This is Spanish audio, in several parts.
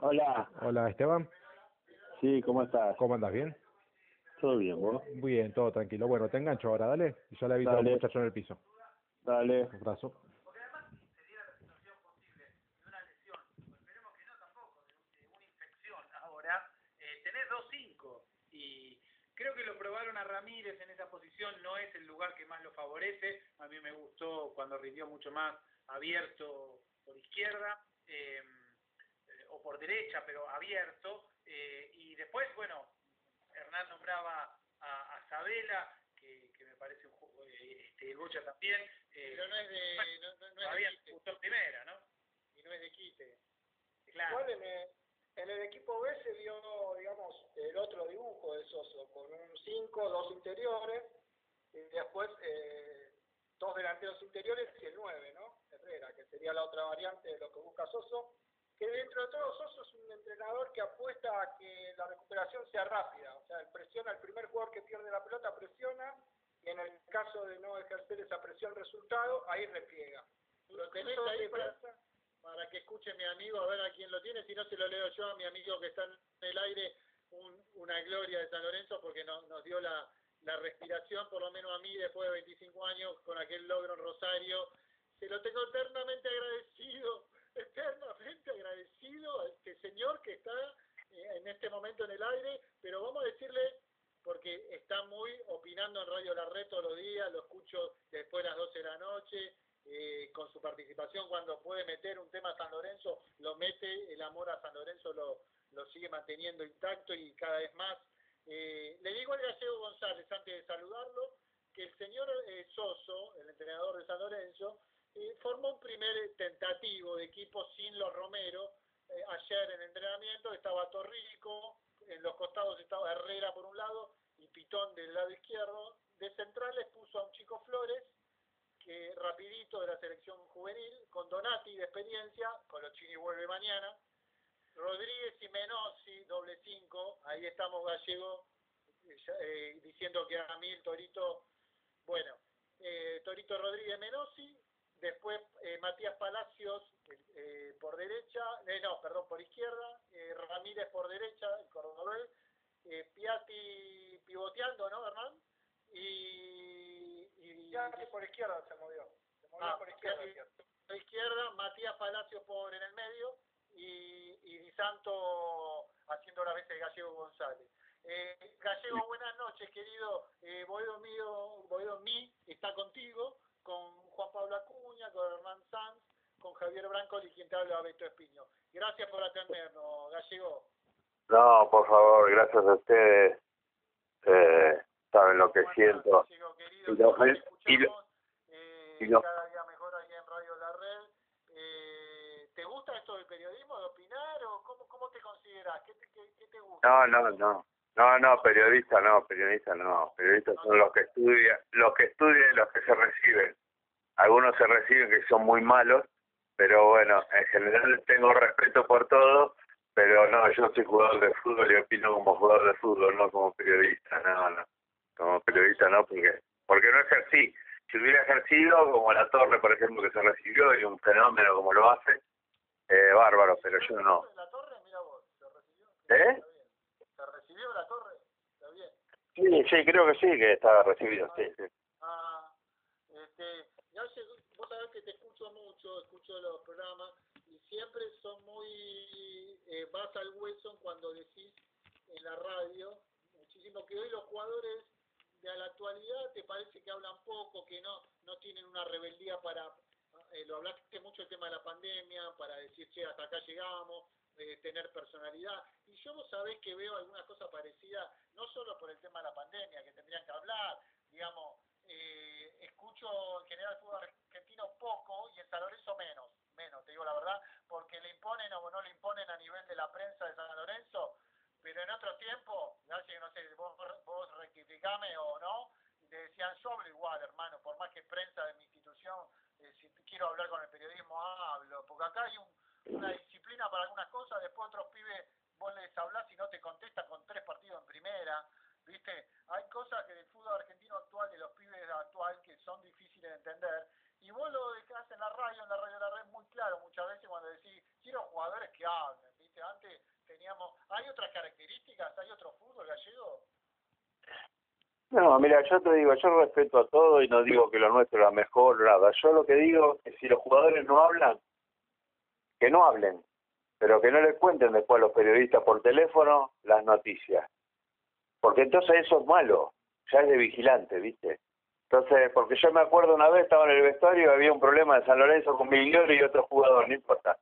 Hola. Hola, Esteban. Sí, ¿cómo estás? ¿Cómo andas? ¿Bien? Todo bien, ¿vos? Bien, todo tranquilo. Bueno, te engancho ahora, dale. Y yo le aviso al Dale. muchacho en el piso. Dale. Un abrazo. ahora, eh, tenés 2-5 y creo que lo probaron a Ramírez en esa posición, no es el lugar que más lo favorece, a mí me gustó cuando rindió mucho más abierto por izquierda eh, o por derecha, pero abierto, eh, y después, bueno, Hernán nombraba a, a Sabela, que, que me parece un juego, eh, este, Goya también, eh, Pero no es de, no, no, no es todavía de quite. primera, ¿no? Y no es de quite. Claro. Igual en el, en el equipo B se vio, digamos, el otro dibujo de Soso, con un 5, dos interiores, y después eh, dos delanteros interiores y el 9, ¿no? Herrera, que sería la otra variante de lo que busca Soso, que dentro de todo Soso es un entrenador que apuesta a que la recuperación sea rápida, o sea, presiona al primer jugador que pierde la pelota, presiona, y en el caso de no ejercer esa presión resultado, ahí repliega. Lo tenés ahí para, para que escuche mi amigo, a ver a quién lo tiene, si no se lo leo yo a mi amigo que está en el aire, un- una gloria de San Lorenzo porque no- nos dio la, la respiración, por lo menos a mí, después de 25 años, con aquel logro en Rosario. Se lo tengo eternamente agradecido, eternamente agradecido a este señor que está eh, en este momento en el aire, pero vamos a decirle, porque está muy opinando en Radio La Red todos los días, lo escucho después de las 12 de la noche, eh, con su participación cuando puede meter un tema a San Lorenzo, lo mete, el amor a San Lorenzo lo, lo sigue manteniendo intacto y cada vez más. Eh, le digo al gallego González, antes de saludarlo, que el señor eh, Soso, el entrenador de San Lorenzo, eh, formó un primer tentativo de equipo sin los Romero. Eh, ayer en entrenamiento estaba Torrico, en los costados estaba Herrera por un lado y Pitón del lado izquierdo. De centrales puso a un chico Flores, que rapidito de la selección juvenil, con Donati de experiencia, Colochini vuelve mañana, Rodríguez y Menossi, doble cinco, ahí estamos Gallego eh, eh, diciendo que a mí el Torito, bueno, eh, Torito Rodríguez Menossi, después eh, Matías Palacios eh, por derecha, eh, no, perdón, por izquierda, Ramírez por derecha, el cordobés, Piatti pivoteando, ¿no, Hernán? Y, y, que por izquierda se movió. Se movió Ah, por izquierda. Piatti por izquierda, Matías Palacios por en el medio y, y Di Santo haciendo las veces de Gallego González. Eh, Gallego, buenas noches, querido. Eh, Boedo mío, Boedo mí está contigo, con Juan Pablo Acuña, con Hernán Sanz, con Javier Branco y quien te habla, Beto Espiño. Gracias por atendernos, Gallego. No, por favor, gracias a ustedes. Eh, saben lo que ¿Cómo andás, siento. Gallego, querido? Y lo- y lo- eh, y lo- cada día mejor aquí en Radio La Red. Eh, ¿Te gusta esto del periodismo, de opinar, o cómo, cómo te consideras? ¿Qué, te- qué, qué te gusta? No, no, no. No, no, periodista no, periodista no. Periodistas son los que estudian, los que estudian y los que se reciben. Algunos se reciben que son muy malos, pero bueno, en general tengo respeto por todo, pero no, yo soy jugador de fútbol y opino como jugador de fútbol, no como periodista, no, no. Como periodista no, porque porque no ejercí. Si hubiera ejercido, como la Torre, por ejemplo, que se recibió y un fenómeno como lo hace, eh, bárbaro, pero yo no. ¿La torre? Mira vos, ¿se recibió? ¿Eh? ¿Se recibió la torre? Está bien. Sí, sí, creo que sí, que estaba recibido, sí, sí. Ah, este, que te escucho mucho, escucho los programas y siempre son muy, eh, vas al hueso cuando decís en la radio, muchísimo que hoy los jugadores de la actualidad te parece que hablan poco, que no, no tienen una rebeldía para, eh, lo hablaste mucho el tema de la pandemia, para decir, che, hasta acá llegamos, eh, tener personalidad. Y yo vos sabés que veo alguna cosa parecida, no solo por el tema de la pandemia, que tendrían que hablar, digamos, eh, escucho en general el fútbol argentino poco y en San Lorenzo menos, menos, te digo la verdad, porque le imponen o no le imponen a nivel de la prensa de San Lorenzo, pero en otro tiempo, sé, no sé, vos, vos rectificame o no, te decían, yo hablo igual, hermano, por más que prensa de mi institución, eh, si quiero hablar con el periodismo, hablo, porque acá hay un, una disciplina para algunas cosas, después otros pibes, vos les hablás y no te contestan con tres partidos en primera, ¿viste? Hay cosas que del fútbol argentino actual, de los pibes actual, que son difíciles de entender, y vos lo dejás en la radio, en la radio de la red, muy claro muchas veces cuando decís, quiero jugadores que hablen, ¿viste? Antes teníamos, hay otras características, hay otro fútbol gallego. No, mira, yo te digo, yo respeto a todo y no digo que lo nuestro era mejor, nada. Yo lo que digo es si los jugadores no hablan, que no hablen, pero que no les cuenten después a los periodistas por teléfono las noticias. Porque entonces eso es malo, ya es de vigilante, ¿viste? Entonces, porque yo me acuerdo una vez, estaba en el vestuario y había un problema en San Lorenzo con Migliore y otro jugador, no importa.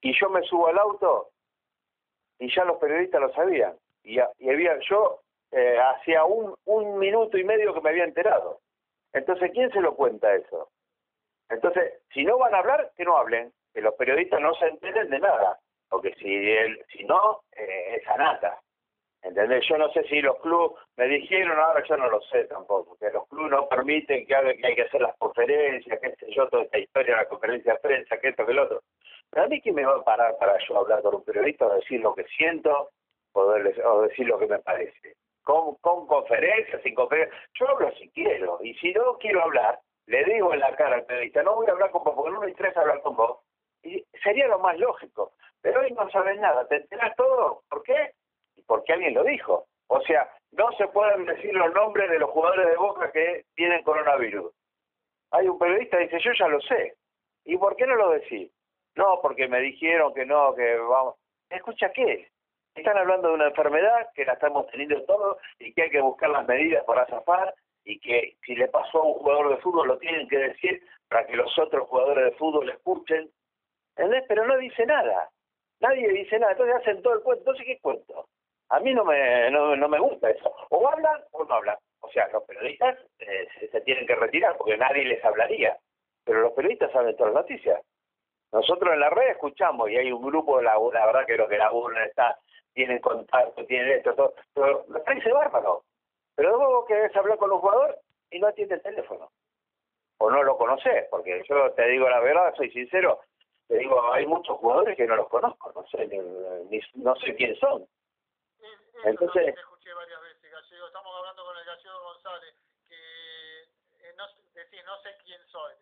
Y yo me subo al auto y ya los periodistas lo sabían. Y, y había, yo eh, hacía un, un minuto y medio que me había enterado. Entonces, ¿quién se lo cuenta eso? Entonces, si no van a hablar, que no hablen, que los periodistas no se enteren de nada, porque si el, si no, eh, es anata. ¿Entendés? Yo no sé si los clubes me dijeron, ahora yo no lo sé tampoco, que los clubes no permiten que, que hay que hacer las conferencias, qué sé yo, toda esta historia, la conferencia de prensa, que esto, que el otro. Pero a mí, ¿quién me va a parar para yo hablar con un periodista o decir lo que siento o, o decir lo que me parece? con, con conferencias, sin conferencias. Yo hablo si quiero, y si no quiero hablar, le digo en la cara al periodista, no voy a hablar con vos porque no me interesa hablar con vos. Y sería lo más lógico. Pero hoy no sabes nada, te enteras todo. ¿Por qué? Porque alguien lo dijo. O sea, no se pueden decir los nombres de los jugadores de Boca que tienen coronavirus. Hay un periodista que dice, yo ya lo sé. ¿Y por qué no lo decís? No, porque me dijeron que no, que vamos. ¿Escucha qué? Están hablando de una enfermedad que la estamos teniendo todos y que hay que buscar las medidas para zafar y que si le pasó a un jugador de fútbol lo tienen que decir para que los otros jugadores de fútbol le escuchen. ¿Entendés? Pero no dice nada. Nadie dice nada. Entonces hacen todo el cuento. Entonces, ¿qué cuento? A mí no me, no, no me gusta eso. O hablan o no hablan. O sea, los periodistas eh, se, se tienen que retirar porque nadie les hablaría. Pero los periodistas saben todas las noticias. Nosotros en la red escuchamos y hay un grupo, la, la verdad que lo que la urna está tienen contacto, tienen esto, todo. Pero me parece bárbaro. Pero luego querés hablar con un jugador y no atiende el teléfono. O no lo conoces, porque yo te digo la verdad, soy sincero. Te digo, hay muchos jugadores que no los conozco, no sé, ni, no sé quién son. Entonces, escuché varias veces, Gallego. Estamos hablando con el Gallego González, que eh, no, decís, no sé quién soy,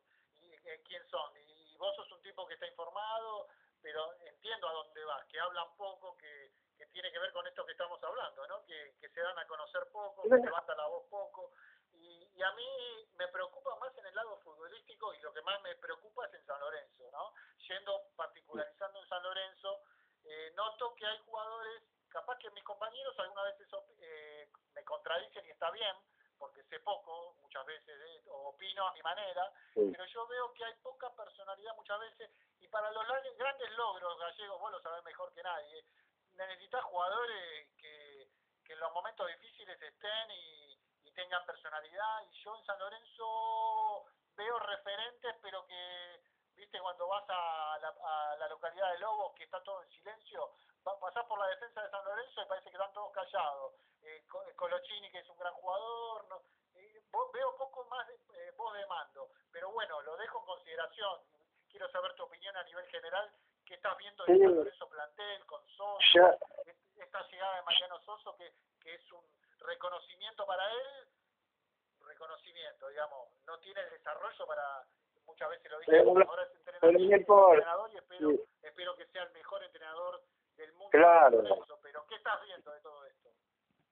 eh, quién son. Y vos sos un tipo que está informado, pero entiendo a dónde vas, que hablan poco, que, que tiene que ver con esto que estamos hablando, ¿no? Que, que se dan a conocer poco, que levanta la voz poco. Y, y a mí me preocupa más en el lado futbolístico y lo que más me preocupa es en San Lorenzo, ¿no? Yendo particularizando en San Lorenzo, eh, noto que hay jugadores, capaz que mis compañeros alguna vez eso, eh, me contradicen y está bien, porque sé poco muchas veces, eh, opino a mi manera, sí. pero yo veo que hay poca personalidad muchas veces, y para los grandes logros gallegos, vos lo sabés mejor que nadie, necesitas jugadores que, que en los momentos difíciles estén y, y tengan personalidad, y yo en San Lorenzo veo referentes, pero que, viste, cuando vas a la, a la localidad de Lobos, que está todo en silencio, pasás por la defensa de San Lorenzo y parece que están todos callados. Eh, Colochini, que es un gran jugador, no, eh, veo poco más de, eh, voz de mando, pero bueno, lo dejo en consideración. Quiero saber tu opinión a nivel general, ¿qué estás viendo de. San Lorenzo plantel, con Soso, esta llegada de Mariano Soso, que, que es un reconocimiento para él, reconocimiento, digamos, no tiene el desarrollo para, muchas veces lo dije, ahora es entrenador, entrenador y espero, sí. espero que sea el mejor entrenador del mundo. Claro. Pero ¿qué estás viendo de todo esto?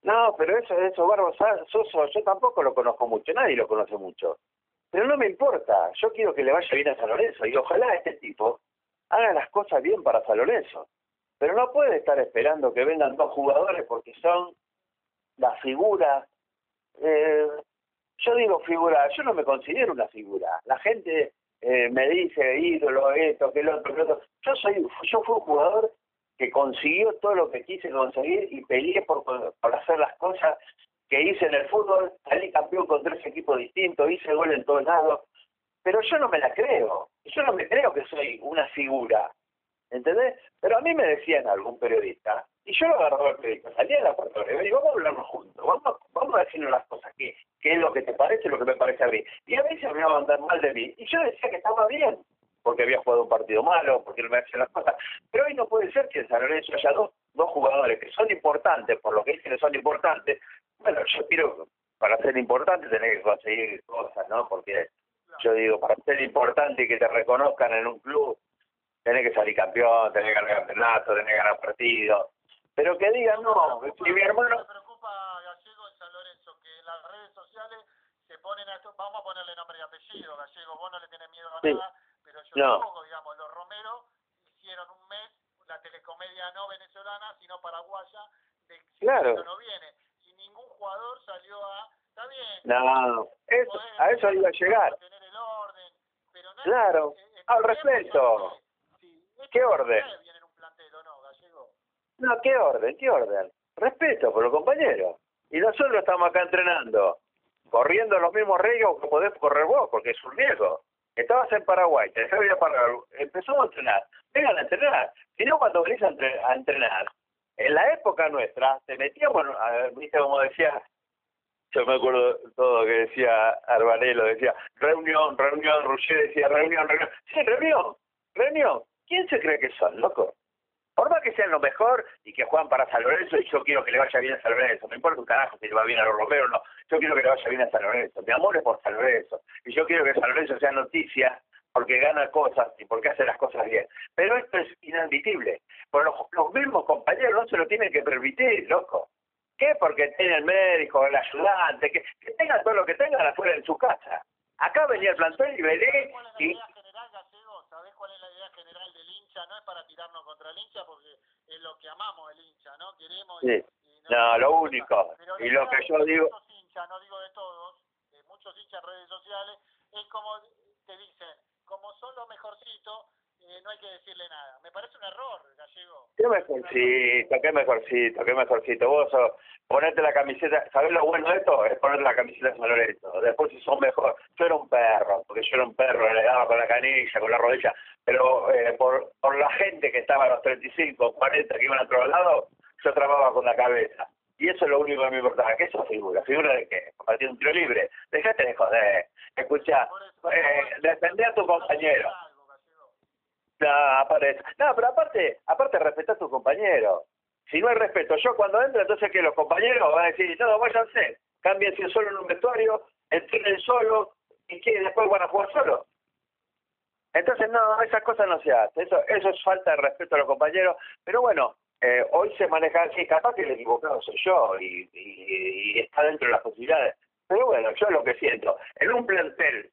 No, pero eso, eso, Barbo Soso, yo tampoco lo conozco mucho, nadie lo conoce mucho. Pero no me importa, yo quiero que le vaya bien a San Lorenzo y ojalá este tipo haga las cosas bien para San Lorenzo. Pero no puede estar esperando que vengan dos jugadores porque son la figura. Eh, yo digo figura, yo no me considero una figura. La gente eh, me dice ídolo, esto, que el otro, que el otro. Yo soy, yo fui un jugador que consiguió todo lo que quise conseguir y peleé por, por hacer las cosas que hice en el fútbol, salí campeón con tres equipos distintos, hice gol en todos lados, pero yo no me la creo, yo no me creo que soy una figura, ¿entendés? Pero a mí me decían algún periodista, y yo lo agarraba el periodista, salía de la puerta y vamos a hablarnos juntos, vamos, vamos a decirnos las cosas, qué, qué es lo que te parece, lo que me parece a mí. Y a se me a andar mal de mí, y yo decía que estaba bien, porque había jugado un partido malo, porque no me hacían las cosas. Pero hoy no puede ser que en San Lorenzo haya dos, dos jugadores que son importantes, por lo que dicen que son importantes. Bueno, yo quiero, para ser importante tenés que conseguir cosas, ¿no? Porque yo digo, para ser importante y que te reconozcan en un club, tenés que salir campeón, tenés que ganar campeonato, tenés que ganar partidos. Pero que digan, no, si mi hermano... Me preocupa, Gallego, en San Lorenzo, que en las redes sociales se ponen a esto, vamos a ponerle nombre y apellido, Gallego, vos no le tenés miedo a Sí. Pero yo No. tampoco, digamos, los Romero hicieron un mes la telecomedia no venezolana, sino paraguaya, de Claro. no viene, y ningún jugador salió a, está bien, No, eso, a eso iba a llegar. tener el orden, pero no Claro, eh, al respeto. ¿Qué orden? jugadores vienen en un plantel o no, Gallego. No, ¿qué orden? ¿Qué orden? Respeto por los compañeros. Y nosotros estamos acá entrenando, corriendo los mismos riesgos que podés correr vos, porque es un riesgo. Estabas en Paraguay, te ir a Paraguay, empezamos a entrenar. Vengan a entrenar. Si no, cuando venís a, entre- a entrenar, en la época nuestra, te metíamos, a viste como decía, yo me acuerdo todo que decía Arbanelo, decía reunión, reunión, Roger decía reunión, reunión. Sí, reunión, reunión. ¿Quién se cree que son, loco? Por más que sean lo mejor y que juegan para San Lorenzo, y yo quiero que le vaya bien a San Lorenzo, me importa un carajo si le va bien a los Romero o no, yo quiero que le vaya bien a San Lorenzo, mi amor es por San Lorenzo, y yo quiero que San Lorenzo sea noticia porque gana cosas y porque hace las cosas bien. Pero esto es inadmitible, porque los, los mismos compañeros no se lo tienen que permitir, loco. ¿Qué? Porque tiene el médico, el ayudante, que, que tengan todo lo que tengan afuera en su casa. Acá venía el plantel y veré ¿Cuál es la y... idea general, Gallego? ¿Sabés cuál es la idea general del hincha? No es para tirarnos contra el hincha porque es lo que amamos el hincha, ¿no? Queremos y- Sí. y No, lo único. Pero Y lo que yo digo... Muchos hinchas, no digo de todos, de muchos hinchas en redes sociales, es como te dicen, como son los mejorcitos, eh, no hay que decirle nada. Me parece un error, Gallego. Qué mejorcito, qué mejorcito, qué mejorcito. Vos sos- ponete la camiseta, ¿sabés lo bueno de esto? Es ponerte la camiseta de San Lorenzo. Después si son mejor, yo era un perro, porque yo era un perro, le daba con la canilla, con la rodilla, pero eh, por, por la gente que estaba a los 35, 40 que iban a otro lado, yo trababa con la cabeza. Y eso es lo único que me importaba. ¿Qué es esa figura? ¿Figura de qué? Compartir un tiro libre. Dejate de joder. Escucha, eh, defender a tu compañero. No, aparte, no, pero aparte, aparte respetá a tus compañeros. Si no hay respeto, yo cuando entro, entonces que los compañeros van a decir, no, váyanse, cámbiense solo en un vestuario, entrenen solo, y que después van a jugar solo. Entonces, no, esas cosas no se hacen, eso, eso es falta de respeto a los compañeros, pero bueno, eh, hoy se maneja así, capaz que el equivocado soy yo, y, y, y está dentro de las posibilidades. Pero bueno, yo lo que siento, en un plantel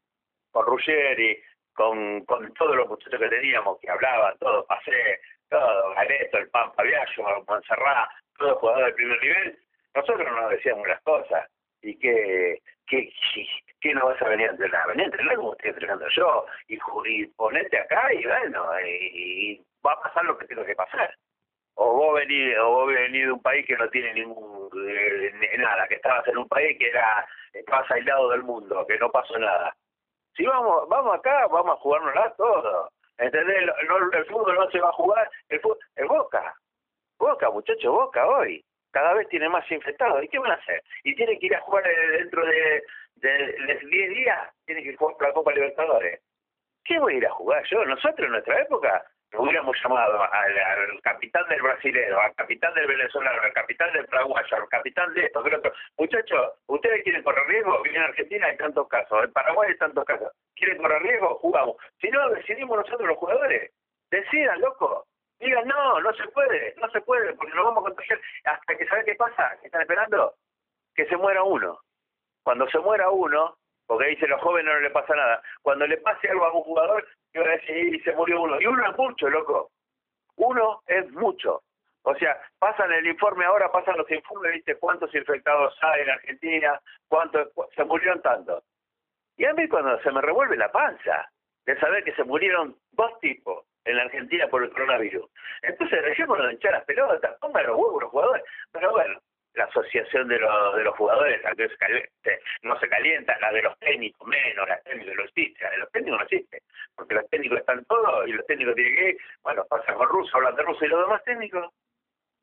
con Ruggeri, con, con todos los muchachos que teníamos, que hablaban, todos, Pasé, todo, Gareto, el Pampa Viallo, Monserrat, todos jugadores del primer nivel, nosotros nos decíamos las cosas. Y que, que, que no vas a venir a entrenar, venir a entrenar como estoy entrenando yo, y, y ponete acá y bueno, y, va a pasar lo que tiene que pasar. O vos venís, o vos venís de un país que no tiene ningún eh, nada, que estabas en un país que era, estabas aislado del mundo, que no pasó nada. Si vamos, vamos acá, vamos a jugárnosla todo. ¿Entendés? No- no- el fútbol no se va a jugar, el fútbol, el Boca. Boca, muchacho, Boca hoy. Cada vez tiene más infectados. ¿Y qué van a hacer? Y tienen que ir a jugar eh, dentro de, de, de 10 días, tienen que jugar por la Copa Libertadores. ¿Qué voy a ir a jugar yo? Nosotros en nuestra época hubiéramos llamado al, capitán del brasilero, al capitán del venezolano, al capitán del paraguayo, al capitán de esto, otro. Muchachos, ¿ustedes quieren correr riesgo? Vienen en Argentina hay tantos casos, en Paraguay hay tantos casos. ¿Quieren correr riesgo? Jugamos. Si no, decidimos nosotros los jugadores. Decidan, loco. Digan, no, no se puede, no se puede, porque nos vamos a contagiar. Hasta que, ¿sabe qué pasa? ¿Qué están esperando? Que se muera uno. Cuando se muera uno, porque dice los jóvenes no le pasa nada. Cuando le pase algo a un jugador, yo voy a decir, y se murió uno. Y uno es mucho, loco. Uno es mucho. O sea, pasan el informe ahora, pasan los informes, ¿viste? ¿Cuántos infectados hay en Argentina? ¿Cuántos? cu- Se murieron tantos. Y a mí cuando se me revuelve la panza de saber que se murieron dos tipos en la Argentina por el coronavirus. Entonces, dejémonos de hinchar las pelotas, pongan los huevos los jugadores. Pero bueno, la asociación de los, de los jugadores que se caliente, no se calienta, la de los técnicos menos, la técnica no existe, la de los técnicos no existe, porque los técnicos están todos y los técnicos tienen que ir, bueno, pasa con ruso, hablan de ruso y los demás técnicos,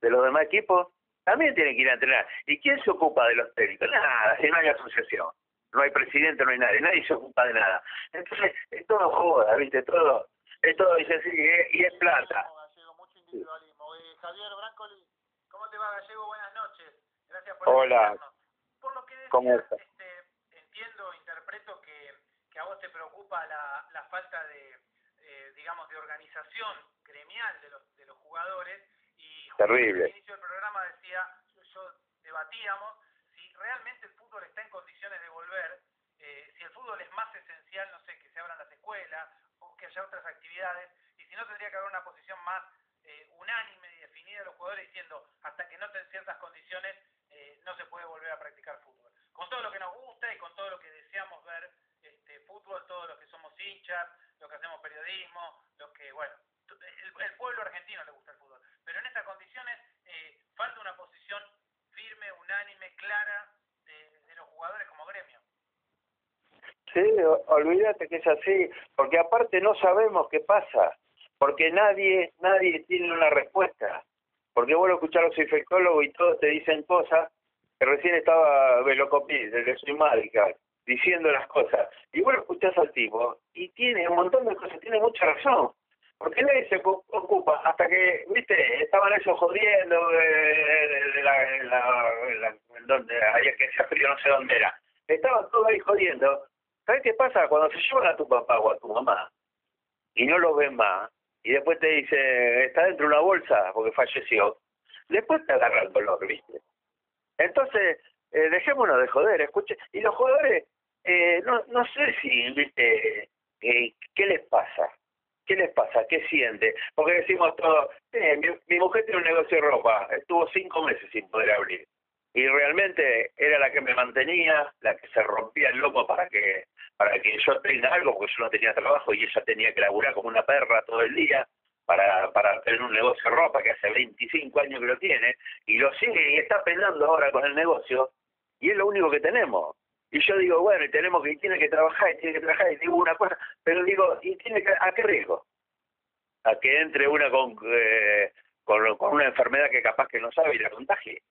de los demás equipos, también tienen que ir a entrenar. ¿Y quién se ocupa de los técnicos? Nada, si no hay asociación, no hay presidente, no hay nadie, nadie se ocupa de nada. Entonces, es todo joda, ¿viste? Todo, es todo, dice así, y es, y es plata. Gallego, mucho individualismo. Eh, Javier Brancoli, ¿Cómo te va, Gallego? Buenas noches. Gracias por Hola. Por lo que decías, ¿Cómo estás? Entiendo, interpreto que, que a vos te preocupa la, la falta de, eh, eh, digamos, de organización gremial de los, de los jugadores. Y Terrible. al inicio del programa decía, yo, yo debatíamos si realmente el fútbol está en condiciones de volver, eh, si el fútbol es más esencial, no sé, que se abran las escuelas o que haya otras actividades, y si no tendría que haber una posición más eh, unánime y definida de los jugadores diciendo hasta que no estén ciertas condiciones eh, no se puede volver a practicar fútbol. Con todo lo que nos gusta y con todo lo que deseamos ver este, fútbol, todos los que somos hinchas, los que periodismo, los que, bueno, el, el pueblo argentino le gusta el fútbol. Pero en estas condiciones eh, falta una posición firme, unánime, clara de, de los jugadores como gremio. Sí, olvídate que es así, porque aparte no sabemos qué pasa, porque nadie nadie tiene una respuesta. Porque vos lo escuchás a los infectólogos y todos te dicen cosas, que recién estaba Velocopí, desde su mágica, diciendo las cosas. Y vos lo escuchás al tipo, y tiene un montón de cosas, tiene mucha razón. Porque nadie se ocu- ocupa, hasta que, viste, estaban esos jodiendo la- donde había que hacía frío, no sé dónde era. Estaban todos ahí jodiendo. ¿Sabes qué pasa? Cuando se llevan a tu papá o a tu mamá y no lo ven más, y después te dice, está dentro de una bolsa porque falleció, después te agarra el dolor, ¿viste? Entonces, eh, dejémonos de joder, escuche. Y los jugadores, eh, no, no sé si, ¿viste? Eh, ¿Qué les pasa? ¿Qué les pasa? ¿Qué siente? Porque decimos todo, eh, mi, mi mujer tiene un negocio de ropa, estuvo cinco meses sin poder abrir. Y realmente era la que me mantenía, la que se rompía el lomo para que para que yo tenga algo, porque yo no tenía trabajo y ella tenía que laburar como una perra todo el día para, para tener un negocio de ropa que hace 25 años que lo tiene, y lo sigue y está penando ahora con el negocio, y es lo único que tenemos. Y yo digo, bueno, y tenemos que, tiene que trabajar, y tiene que trabajar, y digo una cosa, pero digo, ¿y tiene que, a qué riesgo? A que entre una con, eh, con una enfermedad que capaz que no sabe y la contagie,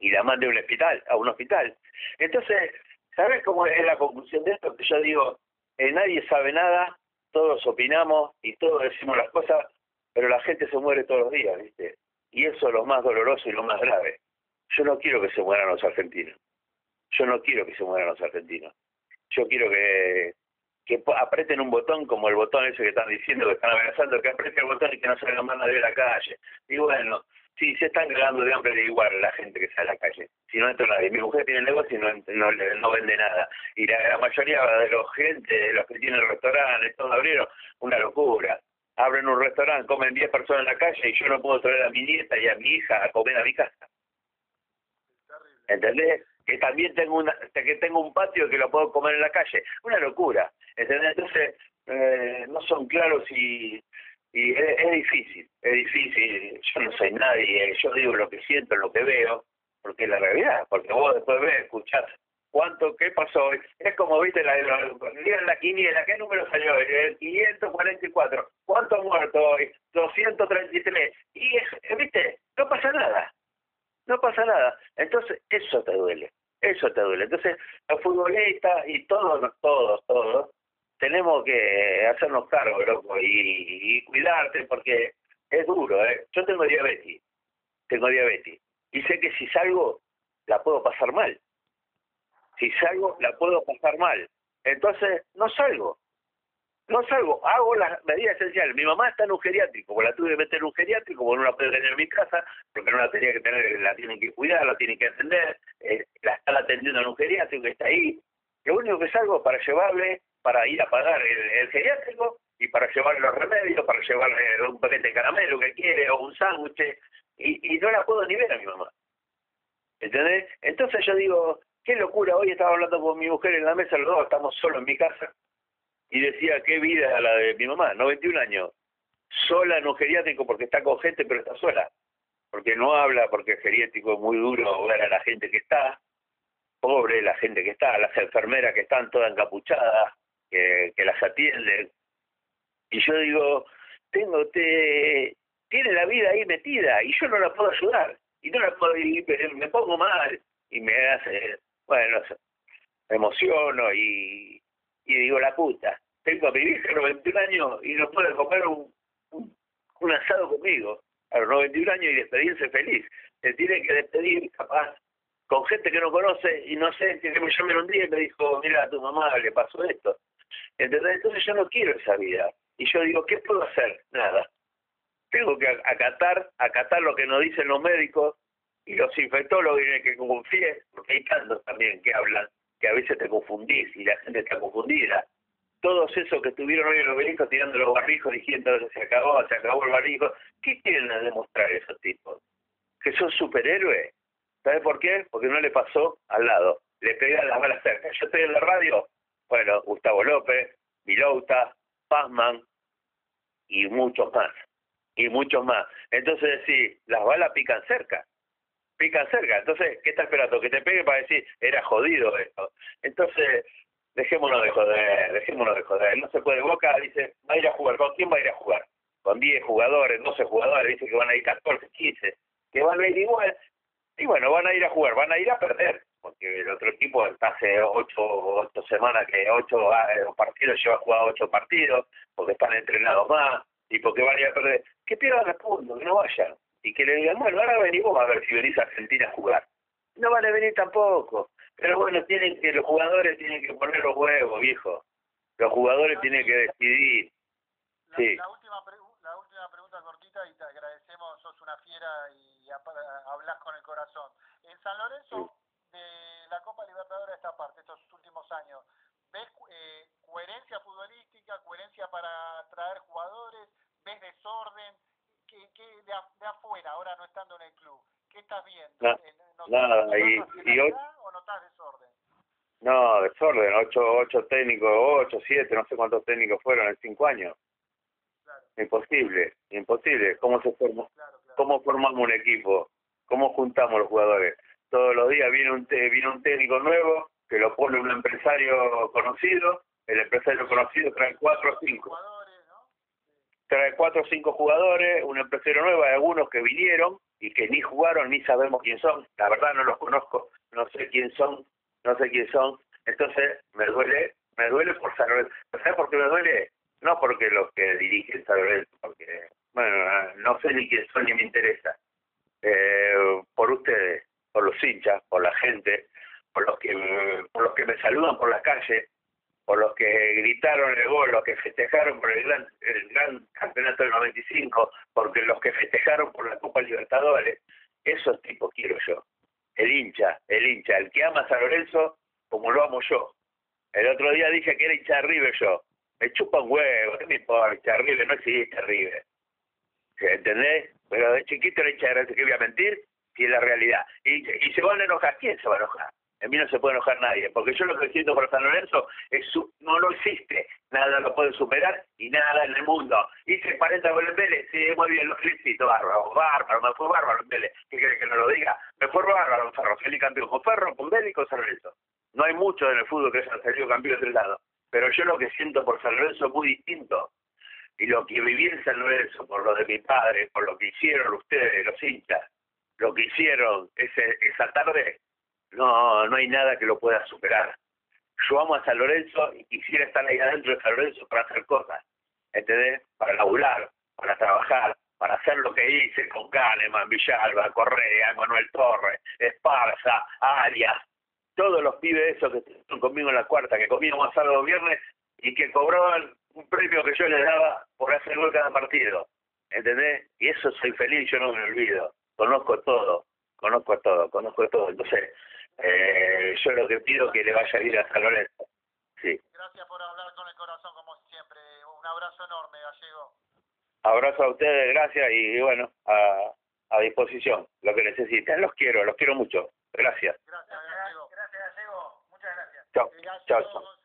y la mande a un hospital, a un hospital. Entonces, ¿sabes cómo es la conclusión de esto? Que yo digo, eh, nadie sabe nada, todos opinamos y todos decimos las cosas, pero la gente se muere todos los días, ¿viste? Y eso es lo más doloroso y lo más grave. Yo no quiero que se mueran los argentinos. Yo no quiero que se mueran los argentinos. Yo quiero que, que aprieten un botón como el botón ese que están diciendo, que están amenazando, que aprieten el botón y que no salga más nadie a la calle. Y bueno, sí, se están cagando de hambre de igual la gente que sale a la calle. Si no entra nadie. Mi mujer tiene negocio y no, no, no vende nada. Y la, la mayoría de los gente, de los que tienen restaurantes, todos abrieron, una locura. Abren un restaurante, comen 10 personas en la calle y yo no puedo traer a mi nieta y a mi hija a comer a mi casa. ¿Entendés? Que también tengo una, que tengo un patio que lo puedo comer en la calle. Una locura. ¿Entendés? Entonces, eh, no son claros y, y es, difícil, es difícil. Yo no soy nadie, yo digo lo que siento, lo que veo, porque es la realidad, porque vos después ves, escuchás cuánto, qué pasó hoy. Es como, viste, la, la, la quiniela, ¿qué número salió? El 544. ¿Cuántos muertos hoy? 233. Y, es, viste, no pasa nada. No pasa nada. Entonces, eso te duele. Eso te duele. Entonces, los futbolistas y todos, todos, todos, tenemos que hacernos cargo, loco, y, y cuidarte porque es duro, ¿eh? Yo tengo diabetes, tengo diabetes, y sé que si salgo, la puedo pasar mal. Si salgo, la puedo pasar mal. Entonces, no salgo. No salgo, hago las medidas esenciales. Mi mamá está en un geriátrico, pues la tuve que meter en un geriátrico, porque no la puedo tener en mi casa, porque no la tenía que tener, la tienen que cuidar, la tienen que atender, eh, la están atendiendo en un geriátrico que está ahí. Lo único que salgo es para llevarle, para ir a pagar el, geriátrico y para llevarle los remedios, para llevarle un paquete de caramelo que quiere o un sándwich, y, y no la puedo ni ver a mi mamá. ¿Entendés? Entonces yo digo, qué locura, hoy estaba hablando con mi mujer en la mesa, los dos estamos solos en mi casa, y decía, qué vida la de mi mamá, 91 años, sola en un geriátrico porque está con gente, pero está sola, porque no habla, porque el geriátrico es muy duro ver a la gente que está, pobre la gente que está, las enfermeras que están todas encapuchadas, que, las atienden, y yo digo, tengo, te, tiene la vida ahí metida, y yo no la puedo ayudar, y no la puedo, y me, pongo mal, y me hace, bueno, emociono, y y digo, la puta, tengo a mi de 91 años y no puede comer un, un, asado conmigo a los 91 años y despedirse feliz. Se tiene que despedir capaz con gente que no conoce y no sé, que me llamen un día y me dijo, mira, a tu mamá le pasó esto. ¿Entendés? Entonces yo no quiero esa vida. Y yo digo, ¿qué puedo hacer? Nada. Tengo que acatar, acatar lo que nos dicen los médicos y los infectólogos en el que confíe, porque hay tantos también que hablan, que a veces te confundís y la gente está confundida. Todos esos que estuvieron hoy en los obelisco tirando los barrijos diciendo que se acabó, se acabó el barrijo, ¿qué quieren demostrar esos tipos? ¿Que son superhéroes? ¿Sabes por qué? Porque no le pasó al lado. Le pegan las balas cerca. Yo estoy en la radio, bueno, Gustavo López, Milouta, Pazman y muchos más. Y muchos más. Entonces, sí, las balas pican cerca. Pican cerca. Entonces, ¿qué está esperando? Que te pegue para decir, era jodido esto. Entonces, dejémonos de joder, dejémonos de joder. No se puede. Boca dice, va a ir a jugar. ¿Con quién va a ir a jugar? Con 10 jugadores, 12 jugadores, dice que van a ir 14, 15. Que van a ir igual. Y bueno, van a ir a jugar, van a ir a perder porque el otro equipo hace ocho, ocho semanas que ocho ah, eh, partidos lleva jugado ocho partidos, porque están entrenados más, y porque van a ir a perder, que pierdan el punto, que no vayan, y que le digan, bueno, ahora venimos a ver si venís a Argentina a jugar. No van a venir tampoco, pero bueno, tienen que, los jugadores tienen que poner los huevos, viejo. Los jugadores tienen que decidir. La, Sí. la última la última pregunta cortita y te agradecemos, sos una fiera y hablas con el corazón. En San Lorenzo, de la Copa Libertadores a esta parte, estos últimos años, ¿ves eh, coherencia futbolística, coherencia para traer jugadores? ¿Ves desorden? ¿Qué, qué de, afuera, ahora no estando en el club? ¿Qué estás viendo? Eh, ¿notás- nada, y- y hoy- o desorden? No, desorden, ocho, ocho técnicos, ocho, siete, no sé cuántos técnicos fueron en cinco años. Claro, Imposible, imposible. ¿Cómo se claro, claro. ¿Cómo formamos un equipo? ¿Cómo juntamos los jugadores? Todos los días viene un, te- viene un técnico nuevo que lo pone un empresario conocido, el empresario conocido trae cuatro o cinco. Trae cuatro o cinco jugadores, un empresario nuevo, hay algunos que vinieron y que ni jugaron ni sabemos quién son. La verdad no los conozco, no sé quién son, no sé quién son. Entonces me duele, me duele por San Lorenzo. ¿Sabes por qué me duele? No porque los que dirigen San Lorenzo, porque, bueno, no sé ni quién son ni me interesa. Eh, por ustedes, por los hinchas, por la gente, por los que por los que me saludan por la calle, por los que gritaron el gol, los que festejaron por el gran, el gran campeonato del 95, porque los que festejaron por la Copa Libertadores, esos tipos quiero yo. El hincha, el hincha, el que ama a San Lorenzo como lo amo yo. El otro día dije que era hincha de River yo. Me chupa un huevo, ¿qué me importa? Hincha de River, no existe River. ¿Entendés? Pero de chiquito era hincha de River, ¿qué voy a mentir? Si es la realidad. Y, y se van a enojar, ¿quién se va a enojar? En mí no se puede enojar nadie, porque yo lo que siento por San Lorenzo es su, no lo existe, nada lo puede superar y nada en el mundo. Hice 40 goles en Vélez, sí, muy bien, lo felicito, bárbaro, bárbaro, me fue bárbaro en Vélez, ¿qué quiere que no lo diga? Me fue bárbaro en Ferro, salí campeón con Ferro, con Vélez y con San Lorenzo. No hay mucho en el fútbol que hayan salido campeón de tres lados, pero yo lo que siento por San Lorenzo es muy distinto. Y lo que viví en San Lorenzo, por lo de mi padre, por lo que hicieron ustedes, los hinchas, lo que hicieron ese, esa tarde, no, no hay nada que lo pueda superar. Yo amo a San Lorenzo y quisiera estar ahí adentro de San Lorenzo para hacer cosas, ¿entendés? Para laburar, para trabajar, para hacer lo que hice con Kahneman, Villalba, Correa, Manuel Torres, Esparza, Arias, todos los pibes esos que estuvieron conmigo en la cuarta, que comíamos sábado viernes y que cobraban un premio que yo les daba por hacer gol cada partido, ¿entendés? Y eso soy feliz, yo no me olvido, conozco todo, conozco todo, conozco todo, entonces eh, yo lo que pido que le vaya a ir a San Lorenzo. Sí. Gracias por hablar con el corazón, como siempre. Un abrazo enorme, Gallego. Abrazo a ustedes, gracias y, bueno, a, a disposición. Lo que necesiten, los quiero, los quiero mucho. Gracias. Gracias, Gallego. Gracias, Gallego. Muchas gracias. Chao. Eh,